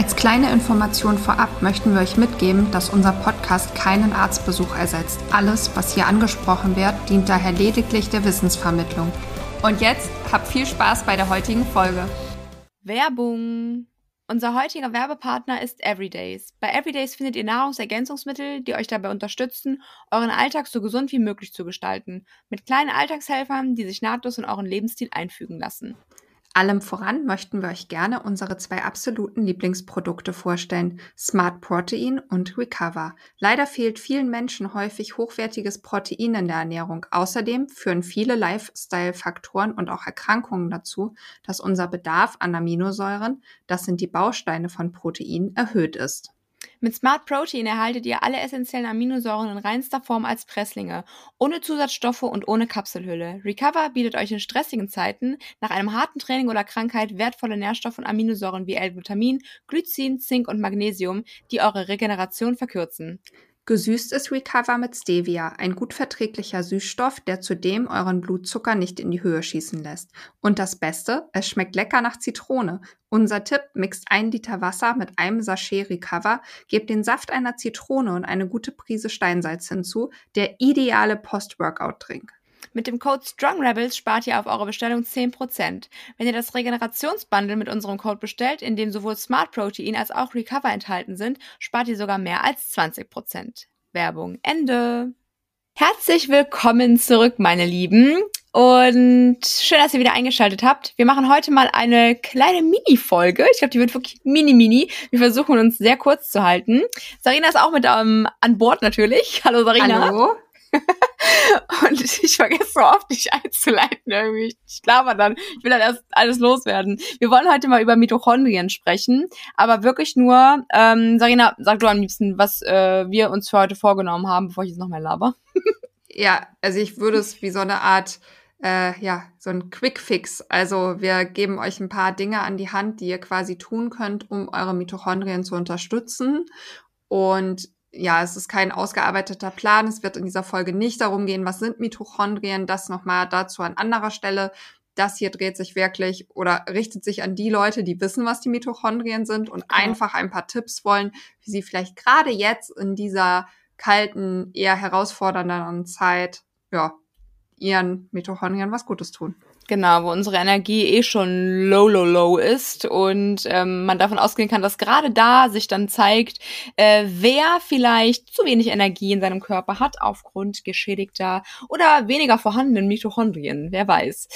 Als kleine Information vorab möchten wir euch mitgeben, dass unser Podcast keinen Arztbesuch ersetzt. Alles, was hier angesprochen wird, dient daher lediglich der Wissensvermittlung. Und jetzt habt viel Spaß bei der heutigen Folge. Werbung. Unser heutiger Werbepartner ist Everydays. Bei Everydays findet ihr Nahrungsergänzungsmittel, die euch dabei unterstützen, euren Alltag so gesund wie möglich zu gestalten. Mit kleinen Alltagshelfern, die sich nahtlos in euren Lebensstil einfügen lassen. Allem voran möchten wir euch gerne unsere zwei absoluten Lieblingsprodukte vorstellen, Smart Protein und Recover. Leider fehlt vielen Menschen häufig hochwertiges Protein in der Ernährung. Außerdem führen viele Lifestyle-Faktoren und auch Erkrankungen dazu, dass unser Bedarf an Aminosäuren, das sind die Bausteine von Protein, erhöht ist. Mit Smart Protein erhaltet ihr alle essentiellen Aminosäuren in reinster Form als Presslinge, ohne Zusatzstoffe und ohne Kapselhülle. Recover bietet euch in stressigen Zeiten nach einem harten Training oder Krankheit wertvolle Nährstoffe und Aminosäuren wie L-Glutamin, Glycin, Zink und Magnesium, die eure Regeneration verkürzen. Gesüßt ist Recover mit Stevia, ein gut verträglicher Süßstoff, der zudem euren Blutzucker nicht in die Höhe schießen lässt. Und das Beste, es schmeckt lecker nach Zitrone. Unser Tipp, mixt ein Liter Wasser mit einem Sachet Recover, gebt den Saft einer Zitrone und eine gute Prise Steinsalz hinzu, der ideale Post-Workout-Drink. Mit dem Code StrongRebels spart ihr auf eure Bestellung 10%. Wenn ihr das Regenerationsbundle mit unserem Code bestellt, in dem sowohl Smart Protein als auch Recover enthalten sind, spart ihr sogar mehr als 20%. Werbung Ende. Herzlich willkommen zurück, meine Lieben. Und schön, dass ihr wieder eingeschaltet habt. Wir machen heute mal eine kleine Mini-Folge. Ich glaube, die wird wirklich mini-mini. Wir versuchen uns sehr kurz zu halten. Sarina ist auch mit ähm, an Bord natürlich. Hallo Sarina. Hallo. und ich vergesse so oft, dich einzuleiten irgendwie. Ich glaube dann, ich will dann erst alles loswerden. Wir wollen heute mal über Mitochondrien sprechen, aber wirklich nur, ähm, Sarina, sag du am liebsten, was äh, wir uns für heute vorgenommen haben, bevor ich jetzt noch mehr laber. ja, also ich würde es wie so eine Art äh, ja, so ein Quick-Fix. Also wir geben euch ein paar Dinge an die Hand, die ihr quasi tun könnt, um eure Mitochondrien zu unterstützen. Und ja, es ist kein ausgearbeiteter Plan. Es wird in dieser Folge nicht darum gehen, was sind Mitochondrien. Das nochmal dazu an anderer Stelle. Das hier dreht sich wirklich oder richtet sich an die Leute, die wissen, was die Mitochondrien sind und genau. einfach ein paar Tipps wollen, wie sie vielleicht gerade jetzt in dieser kalten, eher herausfordernden Zeit, ja, ihren Mitochondrien was Gutes tun. Genau, wo unsere Energie eh schon low, low, low ist und ähm, man davon ausgehen kann, dass gerade da sich dann zeigt, äh, wer vielleicht zu wenig Energie in seinem Körper hat aufgrund geschädigter oder weniger vorhandenen Mitochondrien, wer weiß.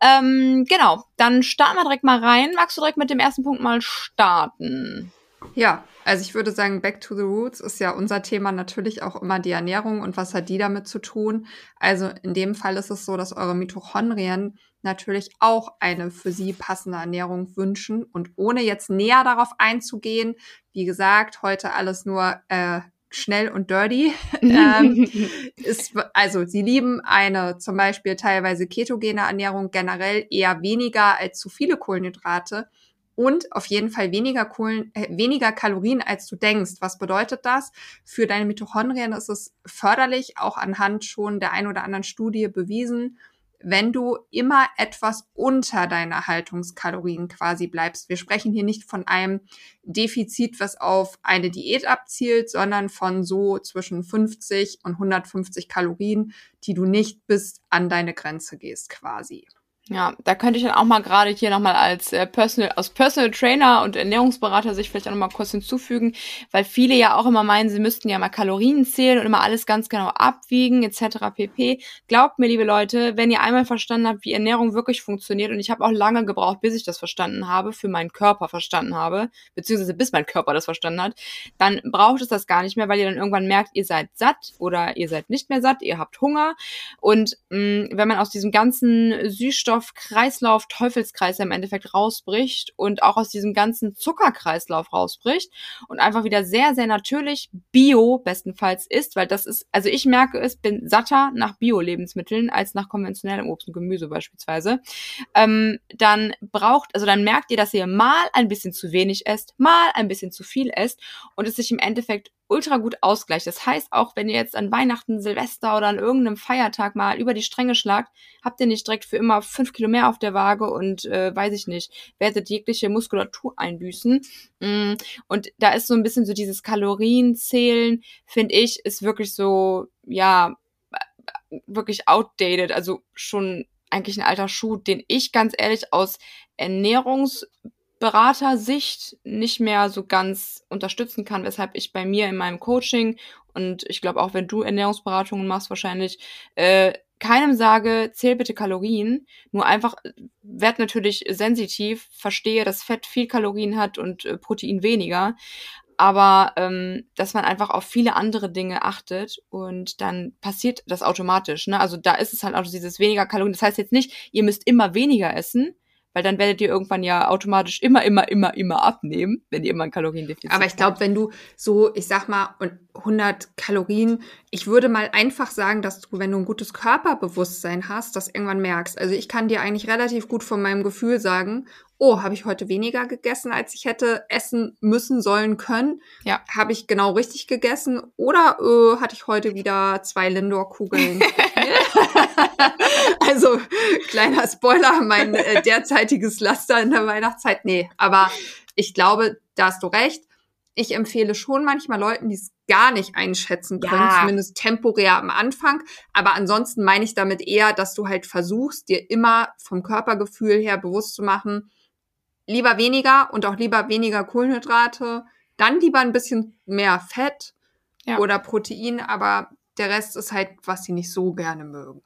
Ähm, genau, dann starten wir direkt mal rein. Magst du direkt mit dem ersten Punkt mal starten? Ja, also ich würde sagen, Back to the Roots ist ja unser Thema natürlich auch immer die Ernährung und was hat die damit zu tun. Also in dem Fall ist es so, dass eure Mitochondrien natürlich auch eine für sie passende Ernährung wünschen. Und ohne jetzt näher darauf einzugehen, wie gesagt, heute alles nur äh, schnell und dirty. ähm, ist, also sie lieben eine zum Beispiel teilweise ketogene Ernährung generell eher weniger als zu viele Kohlenhydrate und auf jeden Fall weniger Kohlen, äh, weniger Kalorien als du denkst. Was bedeutet das? Für deine Mitochondrien ist es förderlich, auch anhand schon der ein oder anderen Studie bewiesen, wenn du immer etwas unter deiner Haltungskalorien quasi bleibst. Wir sprechen hier nicht von einem Defizit, was auf eine Diät abzielt, sondern von so zwischen 50 und 150 Kalorien, die du nicht bis an deine Grenze gehst quasi. Ja, da könnte ich dann auch mal gerade hier nochmal als äh, Personal, als Personal Trainer und Ernährungsberater sich vielleicht auch nochmal kurz hinzufügen, weil viele ja auch immer meinen, sie müssten ja mal Kalorien zählen und immer alles ganz genau abwiegen, etc. pp. Glaubt mir, liebe Leute, wenn ihr einmal verstanden habt, wie Ernährung wirklich funktioniert, und ich habe auch lange gebraucht, bis ich das verstanden habe, für meinen Körper verstanden habe, beziehungsweise bis mein Körper das verstanden hat, dann braucht es das gar nicht mehr, weil ihr dann irgendwann merkt, ihr seid satt oder ihr seid nicht mehr satt, ihr habt Hunger. Und mh, wenn man aus diesem ganzen Süßstoff Nährstoffkreislauf, Teufelskreis im Endeffekt rausbricht und auch aus diesem ganzen Zuckerkreislauf rausbricht und einfach wieder sehr, sehr natürlich Bio bestenfalls ist, weil das ist, also ich merke es, bin satter nach Bio-Lebensmitteln als nach konventionellem Obst und Gemüse beispielsweise, ähm, dann braucht, also dann merkt ihr, dass ihr mal ein bisschen zu wenig esst, mal ein bisschen zu viel esst und es sich im Endeffekt ultra gut ausgleicht. Das heißt, auch wenn ihr jetzt an Weihnachten, Silvester oder an irgendeinem Feiertag mal über die Stränge schlagt, habt ihr nicht direkt für immer fünf Kilo mehr auf der Waage und äh, weiß ich nicht, werdet jegliche Muskulatur einbüßen. Mm, und da ist so ein bisschen so dieses Kalorienzählen, finde ich, ist wirklich so, ja, wirklich outdated, also schon eigentlich ein alter Schuh, den ich ganz ehrlich aus Ernährungs Beratersicht nicht mehr so ganz unterstützen kann, weshalb ich bei mir in meinem Coaching und ich glaube auch, wenn du Ernährungsberatungen machst, wahrscheinlich äh, keinem sage, zähl bitte Kalorien, nur einfach werd natürlich sensitiv, verstehe, dass Fett viel Kalorien hat und äh, Protein weniger, aber ähm, dass man einfach auf viele andere Dinge achtet und dann passiert das automatisch. Ne? Also da ist es halt auch dieses weniger Kalorien. Das heißt jetzt nicht, ihr müsst immer weniger essen, weil dann werdet ihr irgendwann ja automatisch immer, immer, immer, immer abnehmen, wenn ihr immer ein Kaloriendefizit habt. Aber ich glaube, wenn du so, ich sag mal, 100 Kalorien, ich würde mal einfach sagen, dass du, wenn du ein gutes Körperbewusstsein hast, das irgendwann merkst. Also ich kann dir eigentlich relativ gut von meinem Gefühl sagen, oh, habe ich heute weniger gegessen, als ich hätte essen müssen, sollen können? Ja. Habe ich genau richtig gegessen? Oder äh, hatte ich heute wieder zwei Lindor-Kugeln? also, kleiner Spoiler, mein äh, derzeitiges Laster in der Weihnachtszeit. Nee, aber ich glaube, da hast du recht. Ich empfehle schon manchmal Leuten, die es gar nicht einschätzen können, ja. zumindest temporär am Anfang. Aber ansonsten meine ich damit eher, dass du halt versuchst, dir immer vom Körpergefühl her bewusst zu machen, lieber weniger und auch lieber weniger Kohlenhydrate, dann lieber ein bisschen mehr Fett ja. oder Protein, aber der Rest ist halt, was sie nicht so gerne mögen.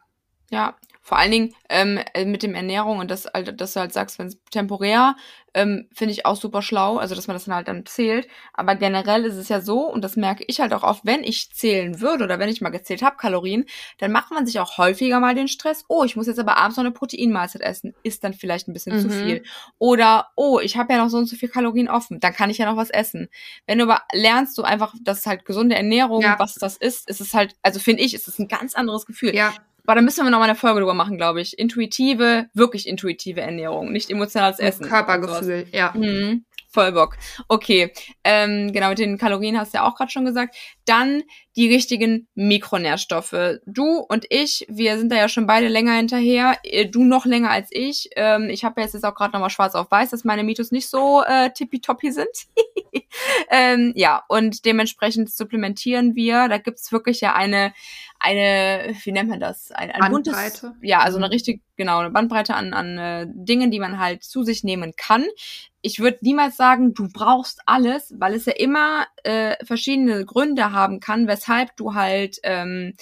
Ja, vor allen Dingen ähm, äh, mit dem Ernährung und das, dass du halt sagst, wenn es temporär, ähm, finde ich auch super schlau, also dass man das dann halt dann zählt. Aber generell ist es ja so, und das merke ich halt auch oft, wenn ich zählen würde oder wenn ich mal gezählt habe, Kalorien, dann macht man sich auch häufiger mal den Stress, oh, ich muss jetzt aber abends noch eine Proteinmahlzeit essen, ist dann vielleicht ein bisschen mhm. zu viel. Oder, oh, ich habe ja noch so und so viel Kalorien offen, dann kann ich ja noch was essen. Wenn du aber lernst du einfach, dass halt gesunde Ernährung, ja. was das ist, ist es halt, also finde ich, ist es ein ganz anderes Gefühl. Ja. Aber da müssen wir noch mal eine Folge drüber machen, glaube ich. Intuitive, wirklich intuitive Ernährung, nicht emotionales Essen. Körpergefühl, ja. Mhm. Voll Bock. Okay, ähm, genau, mit den Kalorien hast du ja auch gerade schon gesagt. Dann die richtigen Mikronährstoffe. Du und ich, wir sind da ja schon beide länger hinterher. Äh, du noch länger als ich. Ähm, ich habe jetzt, jetzt auch gerade nochmal schwarz auf weiß, dass meine Mitos nicht so äh, tippitoppi sind. ähm, ja, und dementsprechend supplementieren wir. Da gibt's wirklich ja eine, eine, wie nennt man das? Ein, ein Bandbreite. Buntes, ja, also eine mhm. richtig, genau, eine Bandbreite an, an äh, Dingen, die man halt zu sich nehmen kann. Ich würde niemals sagen, du brauchst alles, weil es ja immer äh, verschiedene Gründe haben kann, weshalb du halt ähm,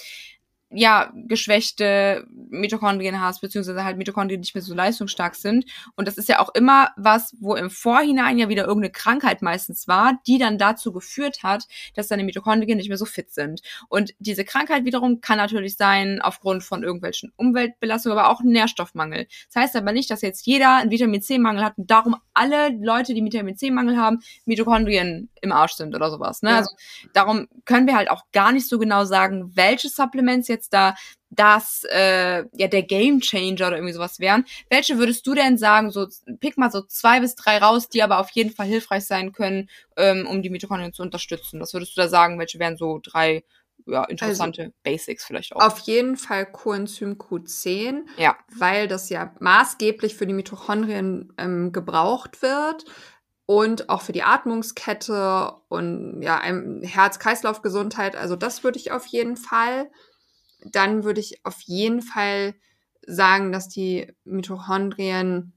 ja, geschwächte Mitochondrien hast, beziehungsweise halt Mitochondrien nicht mehr so leistungsstark sind. Und das ist ja auch immer was, wo im Vorhinein ja wieder irgendeine Krankheit meistens war, die dann dazu geführt hat, dass deine Mitochondrien nicht mehr so fit sind. Und diese Krankheit wiederum kann natürlich sein aufgrund von irgendwelchen Umweltbelastungen, aber auch Nährstoffmangel. Das heißt aber nicht, dass jetzt jeder einen Vitamin C-Mangel hat und darum alle Leute, die Vitamin C-Mangel haben, Mitochondrien im Arsch sind oder sowas. Ne? Ja. Also darum können wir halt auch gar nicht so genau sagen, welche Supplements jetzt da das äh, ja der Game Changer oder irgendwie sowas wären. Welche würdest du denn sagen? So pick mal so zwei bis drei raus, die aber auf jeden Fall hilfreich sein können, ähm, um die Mitochondrien zu unterstützen. Was würdest du da sagen? Welche wären so drei ja, interessante also, Basics vielleicht auch. Auf jeden Fall Coenzym Q10, ja. weil das ja maßgeblich für die Mitochondrien ähm, gebraucht wird und auch für die Atmungskette und ja, Herz-Kreislauf-Gesundheit. Also das würde ich auf jeden Fall. Dann würde ich auf jeden Fall sagen, dass die Mitochondrien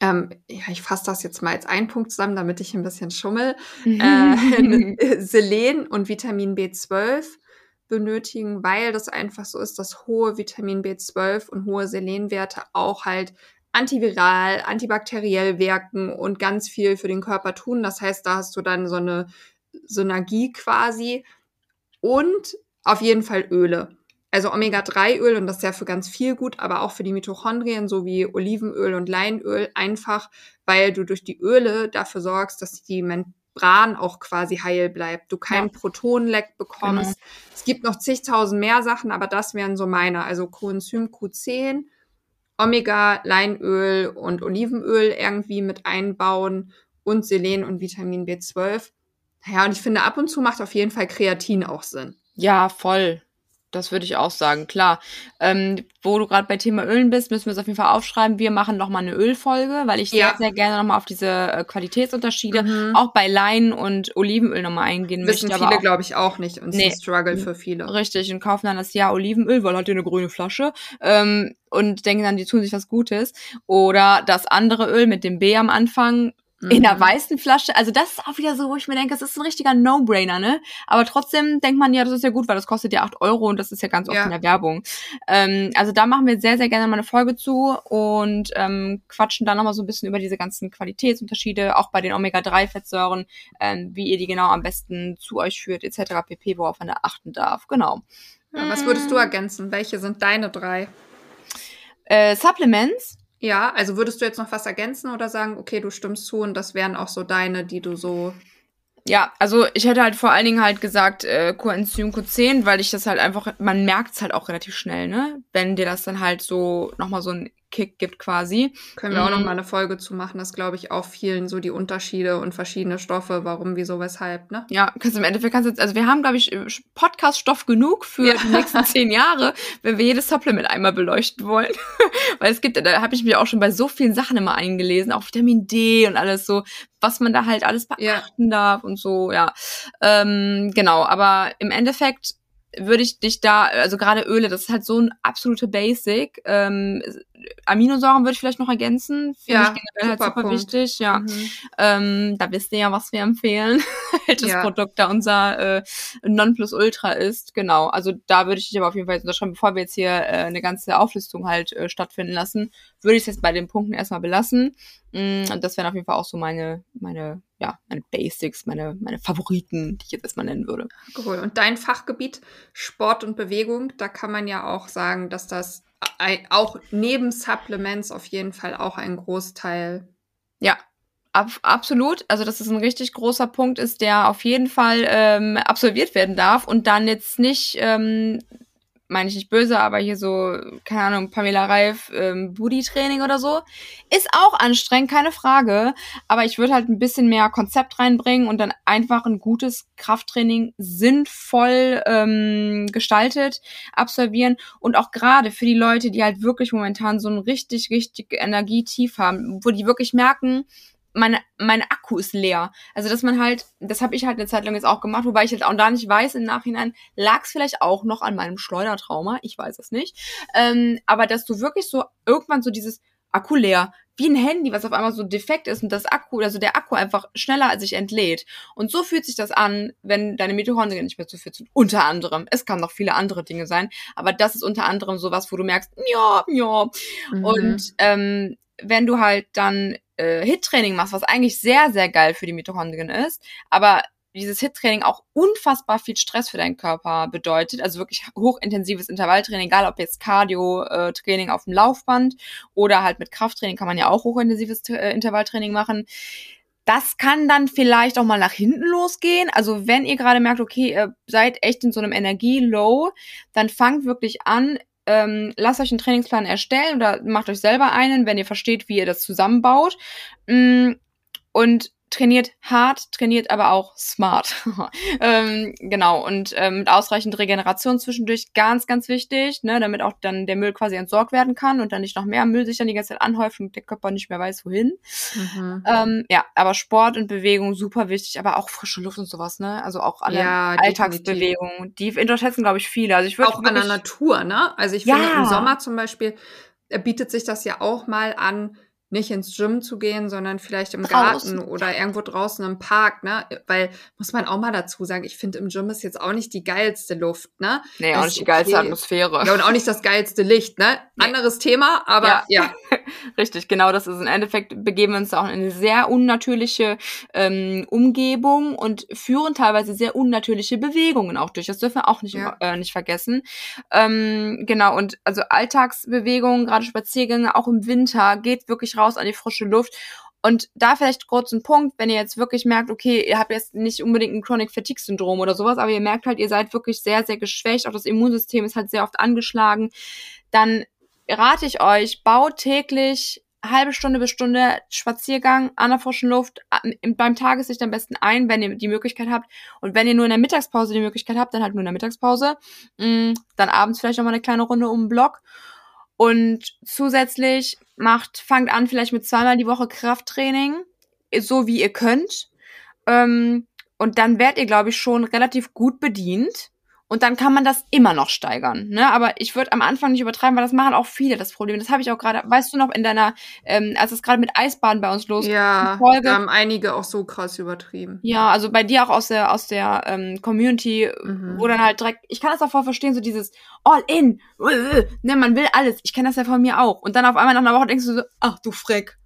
ähm, ja, ich fasse das jetzt mal als einen Punkt zusammen, damit ich ein bisschen schummel, äh, Selen und Vitamin B12 benötigen, weil das einfach so ist, dass hohe Vitamin B12 und hohe Selenwerte auch halt antiviral, antibakteriell wirken und ganz viel für den Körper tun. Das heißt, da hast du dann so eine Synergie quasi und auf jeden Fall Öle. Also Omega-3-Öl, und das ist ja für ganz viel gut, aber auch für die Mitochondrien, so wie Olivenöl und Leinöl, einfach, weil du durch die Öle dafür sorgst, dass die Membran auch quasi heil bleibt, du kein ja. Protonenleck bekommst. Genau. Es gibt noch zigtausend mehr Sachen, aber das wären so meine, also Coenzym Q10, Omega, Leinöl und Olivenöl irgendwie mit einbauen und Selen und Vitamin B12. Ja, und ich finde, ab und zu macht auf jeden Fall Kreatin auch Sinn. Ja, voll. Das würde ich auch sagen, klar. Ähm, wo du gerade bei Thema Ölen bist, müssen wir es auf jeden Fall aufschreiben. Wir machen noch mal eine Ölfolge, weil ich ja. sehr, sehr gerne noch mal auf diese äh, Qualitätsunterschiede mhm. auch bei Lein und Olivenöl noch mal eingehen Wissen möchte. viele, glaube ich, auch nicht. Und nee. ist ein Struggle für viele. Richtig, und kaufen dann das Jahr Olivenöl, weil halt eine grüne Flasche. Ähm, und denken dann, die tun sich was Gutes. Oder das andere Öl mit dem B am Anfang, Mhm. In einer mhm. weißen Flasche. Also das ist auch wieder so, wo ich mir denke, das ist ein richtiger No-Brainer, ne? Aber trotzdem denkt man, ja, das ist ja gut, weil das kostet ja acht Euro und das ist ja ganz oft ja. in der Werbung. Ähm, also da machen wir sehr, sehr gerne mal eine Folge zu und ähm, quatschen da nochmal so ein bisschen über diese ganzen Qualitätsunterschiede, auch bei den Omega-3-Fettsäuren, ähm, wie ihr die genau am besten zu euch führt, etc. pp, worauf man da achten darf. Genau. Ja, was würdest du ergänzen? Welche sind deine drei? Äh, Supplements ja, also würdest du jetzt noch was ergänzen oder sagen, okay, du stimmst zu und das wären auch so deine, die du so. Ja, also ich hätte halt vor allen Dingen halt gesagt äh, Coenzym Q10, weil ich das halt einfach, man merkt es halt auch relativ schnell, ne? Wenn dir das dann halt so nochmal so ein Kick gibt quasi. Können wir auch noch mhm. mal eine Folge zu machen, das glaube ich auch vielen so die Unterschiede und verschiedene Stoffe, warum, wieso, weshalb, ne? Ja, kannst im Endeffekt kannst du jetzt, also wir haben, glaube ich, Podcast-Stoff genug für ja. die nächsten zehn Jahre, wenn wir jedes Supplement einmal beleuchten wollen. Weil es gibt, da habe ich mich auch schon bei so vielen Sachen immer eingelesen, auch Vitamin D und alles so, was man da halt alles beachten ja. darf und so, ja. Ähm, genau, aber im Endeffekt würde ich dich da, also gerade Öle, das ist halt so ein absolute Basic. Ähm, Aminosäuren würde ich vielleicht noch ergänzen. Finde ja, ich generell halt super wichtig. Ja. Mhm. Ähm, da wisst ihr ja, was wir empfehlen. Welches ja. Produkt da unser äh, Nonplusultra ist. Genau. Also da würde ich dich aber auf jeden Fall jetzt unterschreiben, bevor wir jetzt hier äh, eine ganze Auflistung halt äh, stattfinden lassen, würde ich es jetzt bei den Punkten erstmal belassen. Mm, und das wären auf jeden Fall auch so meine, meine, ja, meine Basics, meine, meine Favoriten, die ich jetzt erstmal nennen würde. Cool. Und dein Fachgebiet Sport und Bewegung, da kann man ja auch sagen, dass das auch neben Supplements auf jeden Fall auch ein Großteil. Ja, ab, absolut. Also, dass es ein richtig großer Punkt ist, der auf jeden Fall ähm, absolviert werden darf und dann jetzt nicht ähm, meine ich nicht böse, aber hier so, keine Ahnung, Pamela Reif, ähm, Booty-Training oder so, ist auch anstrengend, keine Frage. Aber ich würde halt ein bisschen mehr Konzept reinbringen und dann einfach ein gutes Krafttraining sinnvoll ähm, gestaltet absolvieren. Und auch gerade für die Leute, die halt wirklich momentan so ein richtig, richtig Energietief haben, wo die wirklich merken, meine, mein Akku ist leer. Also, dass man halt, das habe ich halt eine Zeit lang jetzt auch gemacht, wobei ich jetzt auch da nicht weiß, im Nachhinein lag es vielleicht auch noch an meinem Schleudertrauma, ich weiß es nicht. Ähm, aber dass du wirklich so irgendwann so dieses Akku leer, wie ein Handy, was auf einmal so defekt ist und das Akku, also der Akku einfach schneller sich entlädt. Und so fühlt sich das an, wenn deine Mitochondrien nicht mehr zu fit sind. Unter anderem. Es kann noch viele andere Dinge sein, aber das ist unter anderem sowas, wo du merkst, ja, ja. Mhm. Und ähm, wenn du halt dann äh, Hit-Training machst, was eigentlich sehr, sehr geil für die Mitochondrien ist, aber dieses Hit-Training auch unfassbar viel Stress für deinen Körper bedeutet, also wirklich hochintensives Intervalltraining, egal ob jetzt Cardio-Training auf dem Laufband oder halt mit Krafttraining kann man ja auch hochintensives äh, Intervalltraining machen. Das kann dann vielleicht auch mal nach hinten losgehen. Also wenn ihr gerade merkt, okay, ihr seid echt in so einem Energie-Low, dann fangt wirklich an, ähm, lasst euch einen Trainingsplan erstellen oder macht euch selber einen, wenn ihr versteht, wie ihr das zusammenbaut. Mm, und trainiert hart, trainiert aber auch smart. ähm, genau, und ähm, mit ausreichend Regeneration zwischendurch ganz, ganz wichtig, ne, damit auch dann der Müll quasi entsorgt werden kann und dann nicht noch mehr Müll sich dann die ganze Zeit anhäuft und der Körper nicht mehr weiß, wohin. Mhm. Ähm, ja, aber Sport und Bewegung super wichtig, aber auch frische Luft und sowas, ne? Also auch alle ja, Alltagsbewegungen. Die unterschätzen, glaube ich, viele. Also ich würde auch an der Natur, ne? Also ich ja. finde im Sommer zum Beispiel bietet sich das ja auch mal an, nicht ins Gym zu gehen, sondern vielleicht im Draußen. Garten oder irgendwo draußen im Park, ne? Weil, muss man auch mal dazu sagen, ich finde im Gym ist jetzt auch nicht die geilste Luft, ne? Nee, Das auch nicht die geilste okay. Atmosphäre. Ja, und auch nicht das geilste Licht, ne? Nee. Anderes Thema, aber Ja. ja. Richtig, genau das ist. Im Endeffekt begeben wir uns auch in eine sehr unnatürliche ähm, Umgebung und führen teilweise sehr unnatürliche Bewegungen auch durch. Das dürfen wir auch nicht, Ja. äh, nicht vergessen. Ähm, genau, und also Alltagsbewegungen, gerade Spaziergänge, auch im Winter, geht wirklich raus an die frische Luft. Und da vielleicht kurz ein Punkt, wenn ihr jetzt wirklich merkt, okay, ihr habt jetzt nicht unbedingt ein Chronic Fatigue Syndrom oder sowas, aber ihr merkt halt, ihr seid wirklich sehr, sehr geschwächt, auch das Immunsystem ist halt sehr oft angeschlagen, dann rate ich euch, baut täglich halbe Stunde bis Stunde Spaziergang an der frischen Luft beim Tageslicht am besten ein, wenn ihr die Möglichkeit habt. Und wenn ihr nur in der Mittagspause die Möglichkeit habt, dann halt nur in der Mittagspause. Mm, Dann abends vielleicht noch mal eine kleine Runde um den Block. Und zusätzlich macht, fangt an vielleicht mit zweimal die Woche Krafttraining, so wie ihr könnt. Ähm, und dann werdet ihr, glaube ich, schon relativ gut bedient. Und dann kann man das immer noch steigern. Ne? Aber ich würde am Anfang nicht übertreiben, weil das machen auch viele das Problem. Das habe ich auch gerade, weißt du noch, in deiner, ähm, als es gerade mit Eisbaden bei uns losging, Ja, Folge. da haben einige auch so krass übertrieben. Ja, also bei dir auch aus der aus der ähm, Community, Mhm. wo dann halt direkt, ich kann das auch voll verstehen, so dieses All in, ne, man will alles. Ich kenne das ja von mir auch. Und dann auf einmal nach einer Woche denkst du so, ach du Freck,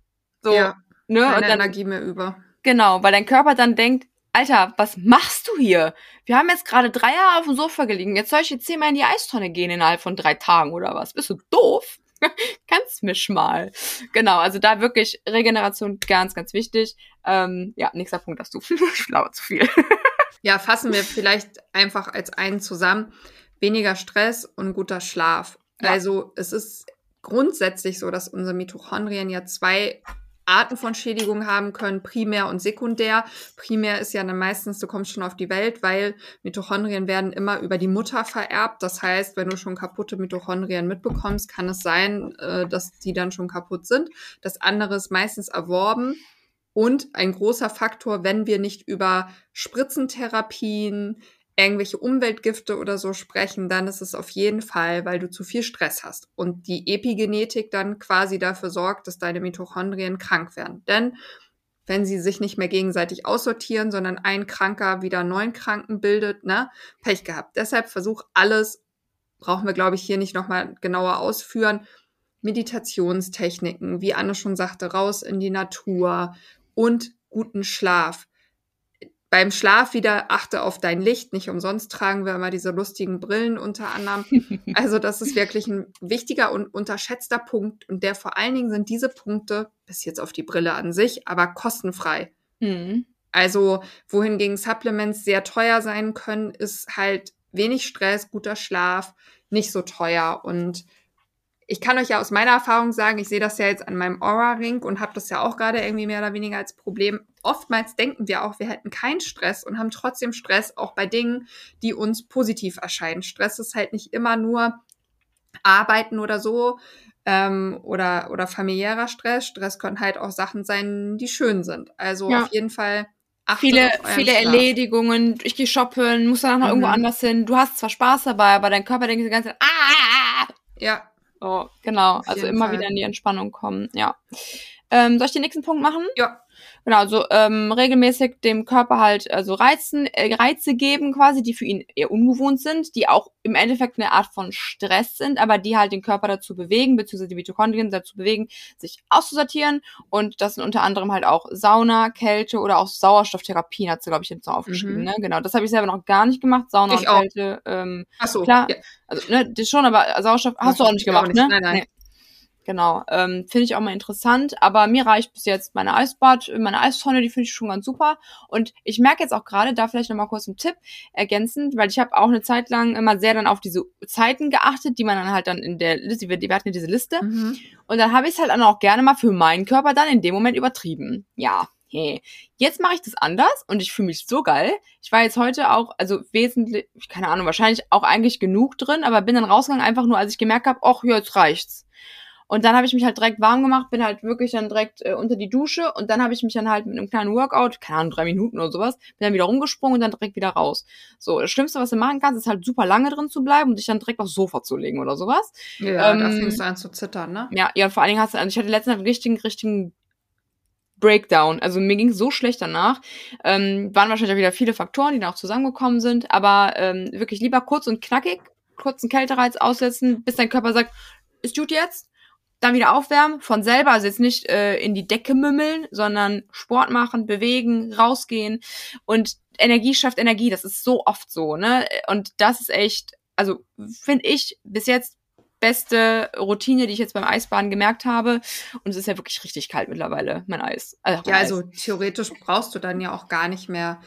so, ja, ne, und keine dann Energie mehr über. genau, weil dein Körper dann denkt, Alter, was machst du hier? Wir haben jetzt gerade drei Jahre auf dem Sofa gelegen. Jetzt soll ich jetzt zehnmal in die Eistonne gehen innerhalb von drei Tagen oder was? Bist du doof? Kannst mich mal. Genau, also da wirklich Regeneration ganz, ganz wichtig. Ähm, ja, nächster Punkt hast du. ich glaube zu viel. Ja, fassen wir vielleicht einfach als einen zusammen. Weniger Stress und guter Schlaf. Ja. Also es ist grundsätzlich so, dass unsere Mitochondrien ja zwei Arten von Schädigung haben können, primär und sekundär. Primär ist ja dann meistens, du kommst schon auf die Welt, weil Mitochondrien werden immer über die Mutter vererbt. Das heißt, wenn du schon kaputte Mitochondrien mitbekommst, kann es sein, äh, dass die dann schon kaputt sind. Das andere ist meistens erworben. Und ein großer Faktor, wenn wir nicht über Spritzentherapien, irgendwelche Umweltgifte oder so sprechen, dann ist es auf jeden Fall, weil du zu viel Stress hast und die Epigenetik dann quasi dafür sorgt, dass deine Mitochondrien krank werden. Denn wenn sie sich nicht mehr gegenseitig aussortieren, sondern ein Kranker wieder neun Kranken bildet, ne, Pech gehabt. Deshalb versuch alles, brauchen wir glaube ich hier nicht nochmal genauer ausführen, Meditationstechniken, wie Anne schon sagte, raus in die Natur und guten Schlaf. Beim Schlaf wieder achte auf dein Licht. Nicht umsonst tragen wir immer diese lustigen Brillen unter anderem. Also das ist wirklich ein wichtiger und unterschätzter Punkt. Und der vor allen Dingen sind diese Punkte, bis jetzt auf die Brille an sich, aber kostenfrei. Hm. Also wohingegen Supplements sehr teuer sein können, ist halt wenig Stress, guter Schlaf, nicht so teuer. Und ich kann euch ja aus meiner Erfahrung sagen, ich sehe das ja jetzt an meinem Aura-Ring und habe das ja auch gerade irgendwie mehr oder weniger als Problem. Oftmals denken wir auch, wir hätten keinen Stress und haben trotzdem Stress, auch bei Dingen, die uns positiv erscheinen. Stress ist halt nicht immer nur Arbeiten oder so ähm, oder, oder familiärer Stress. Stress können halt auch Sachen sein, die schön sind. Also Ja. auf jeden Fall achtet Viele, viele Schlaf. Erledigungen, ich gehe shoppen, muss dann noch Mhm. irgendwo anders hin. Du hast zwar Spaß dabei, aber dein Körper denkt die ganze Zeit, ah! Ja, So, genau. Auf Also immer Fall. wieder in die Entspannung kommen, ja. Ähm, soll ich den nächsten Punkt machen? ja. Genau, also ähm, regelmäßig dem Körper halt also Reizen, äh, Reize geben quasi, die für ihn eher ungewohnt sind, die auch im Endeffekt eine Art von Stress sind, aber die halt den Körper dazu bewegen, beziehungsweise die Mitochondrien dazu bewegen, sich auszusortieren. Und das sind unter anderem halt auch Sauna, Kälte oder auch Sauerstofftherapien, hat sie, glaube ich, jetzt noch aufgeschrieben. Mhm. Ne? Genau, das habe ich selber noch gar nicht gemacht. Sauna Ich und auch. Kälte. Ähm, Ach so. Klar. Ja. also, ne, das schon, aber Sauerstoff hast du auch nicht Ich auch gemacht, nicht. ne? Nein, nein. Nee. Genau, ähm, finde ich auch mal interessant, aber mir reicht bis jetzt meine Eisbad, meine Eistonne, die finde ich schon ganz super. Und ich merke jetzt auch gerade, da vielleicht nochmal kurz einen Tipp ergänzend, weil ich habe auch eine Zeit lang immer sehr dann auf diese Zeiten geachtet, die man dann halt dann in der Liste, wir hatten ja diese Liste, Mhm. und dann habe ich es halt dann auch gerne mal für meinen Körper dann in dem Moment übertrieben. Ja, hey. Jetzt mache ich das anders und ich fühle mich so geil. Ich war jetzt heute auch, also wesentlich, keine Ahnung, wahrscheinlich auch eigentlich genug drin, aber bin dann rausgegangen, einfach nur, als ich gemerkt habe, ach, ja, jetzt reicht's. Und dann habe ich mich halt direkt warm gemacht, bin halt wirklich dann direkt äh, unter die Dusche und dann habe ich mich dann halt mit einem kleinen Workout, keine Ahnung, drei Minuten oder sowas, bin dann wieder rumgesprungen und dann direkt wieder raus. So, das Schlimmste, was du machen kannst, ist halt super lange drin zu bleiben und dich dann direkt aufs Sofa zu legen oder sowas. Ja, ähm, da fängst du an zu zittern, ne? Ja, ja, vor allen Dingen hast du, also ich hatte letztens einen richtigen, richtigen Breakdown. Also mir ging so schlecht danach. Ähm, waren wahrscheinlich auch wieder viele Faktoren, die da auch zusammengekommen sind, aber ähm, wirklich lieber kurz und knackig, kurzen Kältereiz aussetzen, bis dein Körper sagt, ist gut jetzt, dann wieder aufwärmen von selber, also jetzt nicht äh, in die Decke mümmeln, sondern Sport machen, bewegen, rausgehen und Energie schafft Energie, das ist so oft so, ne? Und das ist echt, also finde ich bis jetzt beste Routine, die ich jetzt beim Eisbaden gemerkt habe. Und es ist ja wirklich richtig kalt mittlerweile, mein Eis. Also ja, also theoretisch brauchst du dann ja auch gar nicht mehr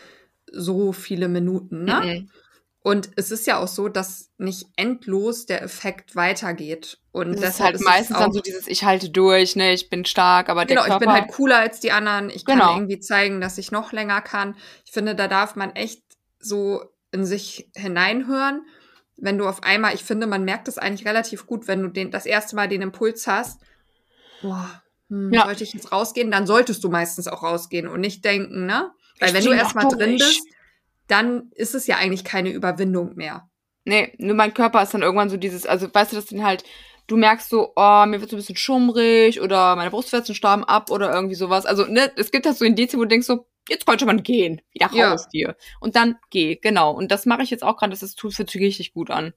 so viele Minuten, ne? Mhm. Und es ist ja auch so, dass nicht endlos der Effekt weitergeht. Und das ist halt ist meistens dann so dieses, ich halte durch, ne, ich bin stark, aber genau, der Körper... ich bin halt cooler als die anderen. Ich kann genau. irgendwie zeigen, dass ich noch länger kann. Ich finde, da darf man echt so in sich hineinhören. Wenn du auf einmal, ich finde, man merkt es eigentlich relativ gut, wenn du den, das erste Mal den Impuls hast, boah, hm, ja. sollte ich jetzt rausgehen, dann solltest du meistens auch rausgehen und nicht denken, ne? Weil ich wenn du erstmal drin bist, dann ist es ja eigentlich keine Überwindung mehr. Nee, nur mein Körper ist dann irgendwann so dieses, also weißt du, das dann halt, du merkst so, oh, mir wird so ein bisschen schummrig oder meine Brustwarzen starben ab oder irgendwie sowas. Also, ne, es gibt halt so Indizien, wo du denkst so, jetzt könnte man gehen, wieder raus ja. dir. Und dann geh, genau. Und das mache ich jetzt auch gerade, das tut sich richtig gut an.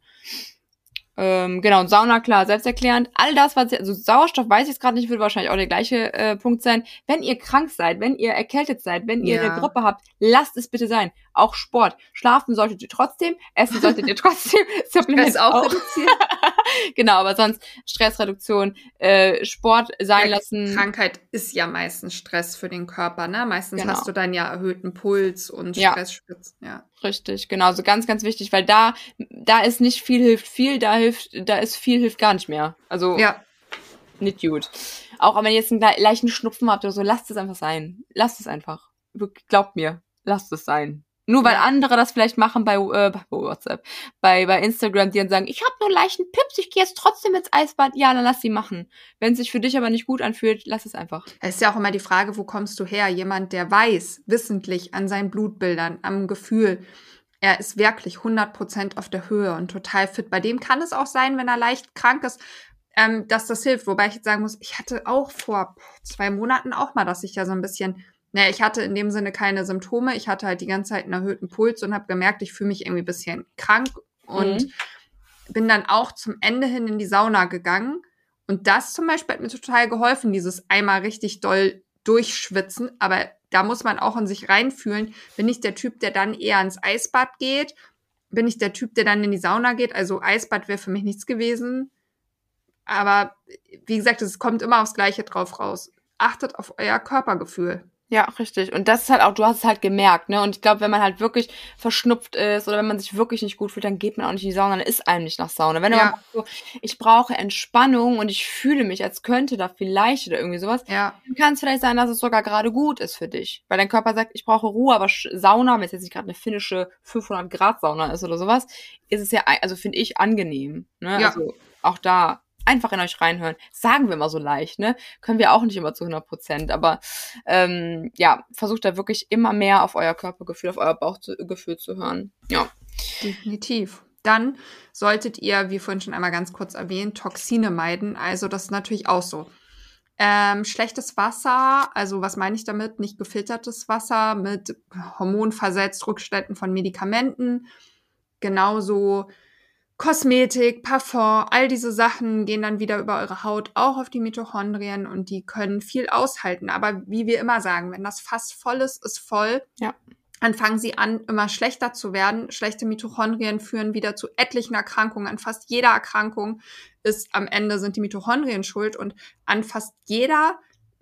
Ähm, genau, und Sauna, klar, selbsterklärend. All das, was, also Sauerstoff weiß ich es gerade nicht, wird wahrscheinlich auch der gleiche äh, Punkt sein. Wenn ihr krank seid, wenn ihr erkältet seid, wenn ihr ja. eine Grippe habt, lasst es bitte sein. Auch Sport. Schlafen solltet ihr trotzdem, essen solltet ihr trotzdem, Supplement auch, auch. genau, aber sonst Stressreduktion, äh, Sport sein ja, lassen. Krankheit ist ja meistens Stress für den Körper, ne? Meistens genau. hast du dann ja erhöhten Puls und Stressspitz, ja. ja. Richtig, genau, so ganz, ganz wichtig, weil da, da ist nicht viel hilft viel, da hilft, da ist viel hilft gar nicht mehr. Also, ja. nicht gut. Auch wenn ihr jetzt einen leichten Schnupfen habt oder so, lasst es einfach sein. Lasst es einfach. Glaubt mir, lasst es sein. Nur weil andere das vielleicht machen bei, äh, bei WhatsApp, bei, bei Instagram, die dann sagen, ich habe nur leichten Pips, ich gehe jetzt trotzdem ins Eisbad. Ja, dann lass sie machen. Wenn es sich für dich aber nicht gut anfühlt, lass es einfach. Es ist ja auch immer die Frage, wo kommst du her? Jemand, der weiß, wissentlich an seinen Blutbildern, am Gefühl, er ist wirklich 100% auf der Höhe und total fit. Bei dem kann es auch sein, wenn er leicht krank ist, ähm, dass das hilft. Wobei ich jetzt sagen muss, ich hatte auch vor zwei Monaten auch mal, dass ich ja so ein bisschen naja, ich hatte in dem Sinne keine Symptome. Ich hatte halt die ganze Zeit einen erhöhten Puls und habe gemerkt, ich fühle mich irgendwie ein bisschen krank und mhm. bin dann auch zum Ende hin in die Sauna gegangen. Und das zum Beispiel hat mir total geholfen, dieses einmal richtig doll durchschwitzen. Aber da muss man auch in sich reinfühlen. Bin ich der Typ, der dann eher ins Eisbad geht? Bin ich der Typ, der dann in die Sauna geht? Also Eisbad wäre für mich nichts gewesen. Aber wie gesagt, es kommt immer aufs Gleiche drauf raus. Achtet auf euer Körpergefühl. Ja, richtig. Und das ist halt auch, du hast es halt gemerkt, ne? Und ich glaube, wenn man halt wirklich verschnupft ist oder wenn man sich wirklich nicht gut fühlt, dann geht man auch nicht in die Sauna, dann ist einem nicht nach Sauna. Wenn ja. du so, ich brauche Entspannung und ich fühle mich, als könnte da vielleicht oder irgendwie sowas, ja. dann kann es vielleicht sein, dass es sogar gerade gut ist für dich. Weil dein Körper sagt, ich brauche Ruhe, aber Sauna, wenn es jetzt nicht gerade eine finnische 500 Grad Sauna ist oder sowas, ist es ja, also finde ich angenehm, ne? Ja. Also auch da einfach in euch reinhören. Sagen wir mal so leicht, ne? Können wir auch nicht immer zu 100 Prozent, aber ähm, ja, versucht da wirklich immer mehr auf euer Körpergefühl, auf euer Bauchgefühl zu hören. Ja. Definitiv. Dann solltet ihr, wie vorhin schon einmal ganz kurz erwähnt, Toxine meiden. Also das ist natürlich auch so. Ähm, schlechtes Wasser, also was meine ich damit? Nicht gefiltertes Wasser mit hormonversetzt Rückständen von Medikamenten. Genauso Kosmetik, Parfum, all diese Sachen gehen dann wieder über eure Haut auch auf die Mitochondrien und die können viel aushalten. Aber wie wir immer sagen, wenn das Fass voll ist, ist voll. Ja. Dann fangen sie an, immer schlechter zu werden. Schlechte Mitochondrien führen wieder zu etlichen Erkrankungen. An fast jeder Erkrankung ist am Ende sind die Mitochondrien schuld und an fast jeder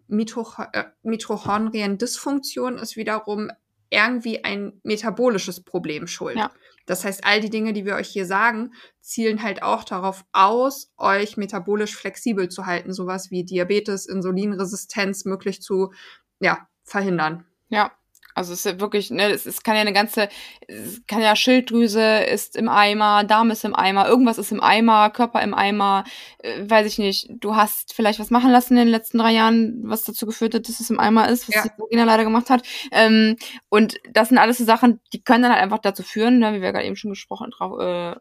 Mitoch äh, Mitochondrien-Dysfunktion ist wiederum irgendwie ein metabolisches Problem schuld. Ja. Das heißt, all die Dinge, die wir euch hier sagen, zielen halt auch darauf aus, euch metabolisch flexibel zu halten, sowas wie Diabetes, Insulinresistenz möglich zu ja, verhindern. Ja, Also es ist ja wirklich, ne, es, es kann ja eine ganze, es kann ja Schilddrüse ist im Eimer, Darm ist im Eimer, irgendwas ist im Eimer, Körper im Eimer, äh, weiß ich nicht. Du hast vielleicht was machen lassen in den letzten drei Jahren, was dazu geführt hat, dass es im Eimer ist, was ja. die Vagina leider gemacht hat. Ähm, und das sind alles so Sachen, die können dann halt einfach dazu führen, ne, wie wir gerade eben schon gesprochen drauf, äh,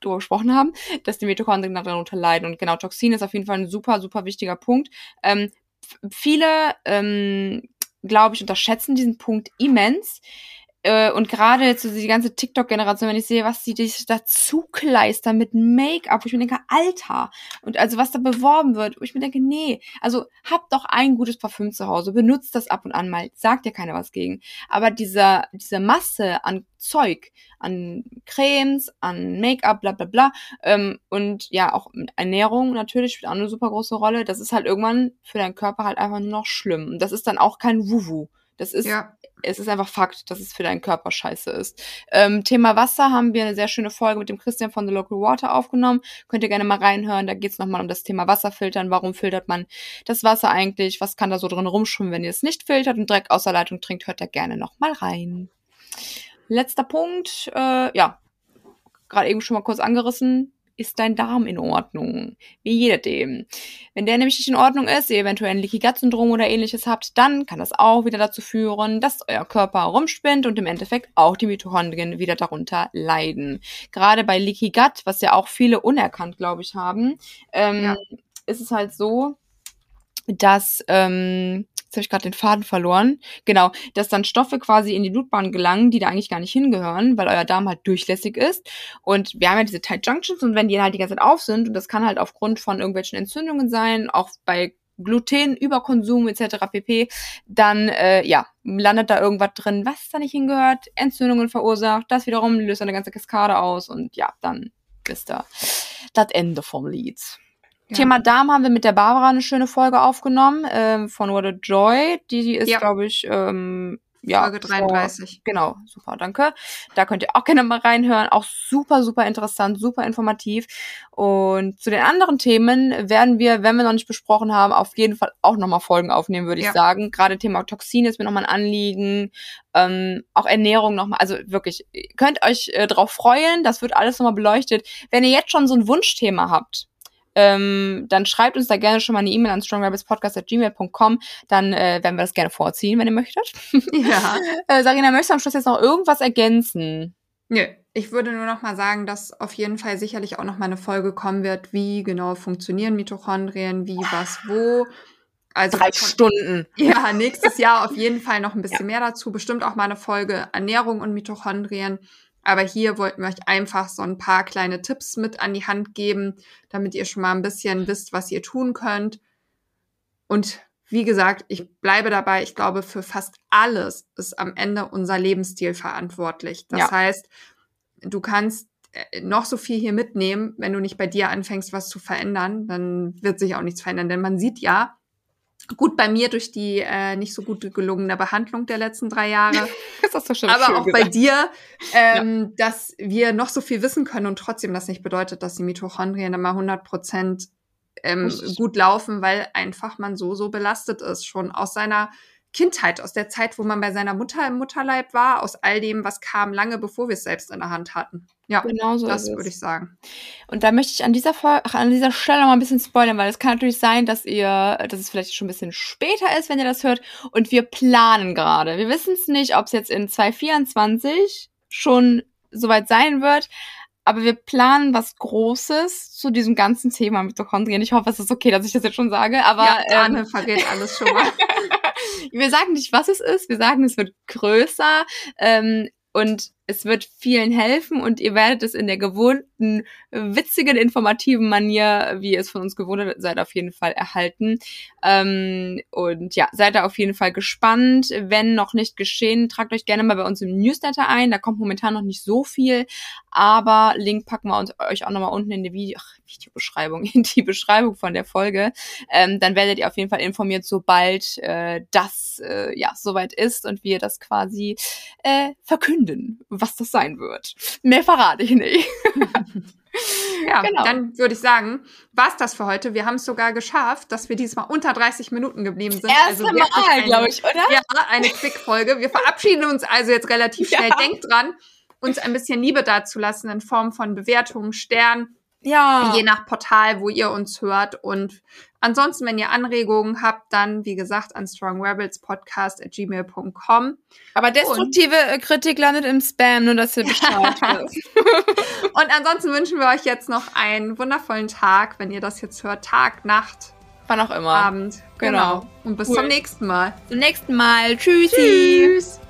drüber gesprochen haben, dass die Mitochondrien darunter leiden. Und genau, Toxin ist auf jeden Fall ein super, super wichtiger Punkt. Ähm, viele ähm, glaube ich, unterschätzen diesen Punkt immens. Äh, und gerade jetzt so die ganze TikTok-Generation, wenn ich sehe, was sie sich dazu kleistern mit Make-up, wo ich mir denke, Alter. Und also was da beworben wird, wo ich mir denke, nee, also habt doch ein gutes Parfüm zu Hause, benutzt das ab und an mal, sagt ja keiner was gegen. Aber dieser, diese Masse an Zeug, an Cremes, an Make-up, bla bla bla, ähm, und ja, auch Ernährung natürlich spielt auch eine super große Rolle. Das ist halt irgendwann für deinen Körper halt einfach nur noch schlimm. Und das ist dann auch kein Wuhu. Das ist, ja. es ist einfach Fakt, dass es für deinen Körper scheiße ist. Ähm, Thema Wasser haben wir eine sehr schöne Folge mit dem Christian von The Local Water aufgenommen. Könnt ihr gerne mal reinhören. Da geht's nochmal um das Thema Wasserfiltern. Warum filtert man das Wasser eigentlich? Was kann da so drin rumschwimmen, wenn ihr es nicht filtert und Dreck aus der Leitung trinkt? Hört da gerne nochmal rein. Letzter Punkt, äh, ja, gerade eben schon mal kurz angerissen ist dein Darm in Ordnung? Wie jedem. Wenn der nämlich nicht in Ordnung ist, ihr eventuell ein Leaky Gut Syndrom oder ähnliches habt, dann kann das auch wieder dazu führen, dass euer Körper rumspinnt und im Endeffekt auch die Mitochondrien wieder darunter leiden. Gerade bei Leaky Gut, was ja auch viele unerkannt, glaube ich, haben, ähm, ja. ist es halt so, dass ähm, jetzt habe ich gerade den Faden verloren, genau, dass dann Stoffe quasi in die Blutbahn gelangen, die da eigentlich gar nicht hingehören, weil euer Darm halt durchlässig ist. Und wir haben ja diese Tight Junctions und wenn die halt die ganze Zeit auf sind, und das kann halt aufgrund von irgendwelchen Entzündungen sein, auch bei Glutenüberkonsum etc. pp, dann äh, ja, landet da irgendwas drin, was da nicht hingehört, Entzündungen verursacht, das wiederum löst eine ganze Kaskade aus und ja, dann ist da das Ende vom Lied. Ja. Thema Darm haben wir mit der Barbara eine schöne Folge aufgenommen ähm, von What a Joy. Die, die ist, ja. glaube ich, ähm, ja, Folge 33. Vor, genau, super, danke. Da könnt ihr auch gerne mal reinhören. Auch super, super interessant, super informativ. Und zu den anderen Themen werden wir, wenn wir noch nicht besprochen haben, auf jeden Fall auch nochmal Folgen aufnehmen, würde ja. ich sagen. Gerade Thema Toxin ist mir nochmal ein Anliegen. Ähm, auch Ernährung nochmal. Also wirklich, könnt euch äh, drauf freuen. Das wird alles nochmal beleuchtet. Wenn ihr jetzt schon so ein Wunschthema habt, ähm, dann schreibt uns da gerne schon mal eine E-Mail an strongrebelspodcast.gmail.com. Dann äh, werden wir das gerne vorziehen, wenn ihr möchtet. Ja. äh, Sarina, möchtest du am Schluss jetzt noch irgendwas ergänzen? Nö, ich würde nur noch mal sagen, dass auf jeden Fall sicherlich auch noch mal eine Folge kommen wird, wie genau funktionieren Mitochondrien, wie, was, wo. Also drei Stunden. Ja, nächstes Jahr auf jeden Fall noch ein bisschen ja. mehr dazu. Bestimmt auch mal eine Folge Ernährung und Mitochondrien. Aber hier wollten wir euch einfach so ein paar kleine Tipps mit an die Hand geben, damit ihr schon mal ein bisschen wisst, was ihr tun könnt. Und wie gesagt, ich bleibe dabei, ich glaube, für fast alles ist am Ende unser Lebensstil verantwortlich. Das ja. heißt, du kannst äh, noch so viel hier mitnehmen, wenn du nicht bei dir anfängst, was zu verändern, dann wird sich auch nichts verändern. Denn man sieht ja, Gut bei mir durch die äh, nicht so gut gelungene Behandlung der letzten drei Jahre. das hast du schon Aber auch gesagt. bei dir, ähm, ja. dass wir noch so viel wissen können und trotzdem das nicht bedeutet, dass die Mitochondrien immer 100 Prozent ähm, gut laufen, weil einfach man so, so belastet ist, schon aus seiner Kindheit, aus der Zeit, wo man bei seiner Mutter im Mutterleib war, aus all dem, was kam, lange bevor wir es selbst in der Hand hatten. Ja, genau so das würde ich sagen. Und da möchte ich an dieser, ach, an dieser Stelle noch mal ein bisschen spoilern, weil es kann natürlich sein, dass ihr, dass es vielleicht schon ein bisschen später ist, wenn ihr das hört. Und wir planen gerade. Wir wissen es nicht, ob es jetzt in 2024 schon soweit sein wird. Aber wir planen was Großes zu diesem ganzen Thema Mitochondrien. Ich hoffe, es ist okay, dass ich das jetzt schon sage. Aber ja, Anne ähm, verrät alles schon mal. wir sagen nicht, was es ist. Wir sagen, es wird größer. Ähm, und es wird vielen helfen und ihr werdet es in der gewohnten, witzigen, informativen Manier, wie ihr es von uns gewohnt seid, auf jeden Fall erhalten. Ähm, und ja, seid da auf jeden Fall gespannt. Wenn noch nicht geschehen, tragt euch gerne mal bei uns im Newsletter ein. Da kommt momentan noch nicht so viel, aber Link packen wir uns, euch auch nochmal unten in die Video, ach, Videobeschreibung, in die Beschreibung von der Folge. Ähm, dann werdet ihr auf jeden Fall informiert, sobald äh, das äh, ja soweit ist und wir das quasi äh, verkünden was das sein wird. Mehr verrate ich nicht. Ja, genau. dann würde ich sagen, war es das für heute. Wir haben es sogar geschafft, dass wir diesmal unter 30 Minuten geblieben sind. Erste also Mal, glaube ich, oder? Ja, eine Quick-Folge. Wir verabschieden uns also jetzt relativ schnell. Ja. Denkt dran, uns ein bisschen Liebe dazulassen in Form von Bewertungen, Sternen. Ja. Je nach Portal, wo ihr uns hört. Und ansonsten, wenn ihr Anregungen habt, dann, wie gesagt, an strongrebelspodcast.gmail.com. Aber destruktive und, äh, Kritik landet im Spam, nur dass ihr Bescheid wisst. und ansonsten wünschen wir euch jetzt noch einen wundervollen Tag, wenn ihr das jetzt hört. Tag, Nacht. Wann auch immer. Abend. Genau. genau. Und bis cool. zum nächsten Mal. Zum nächsten Mal. Tschüssi. Tschüss.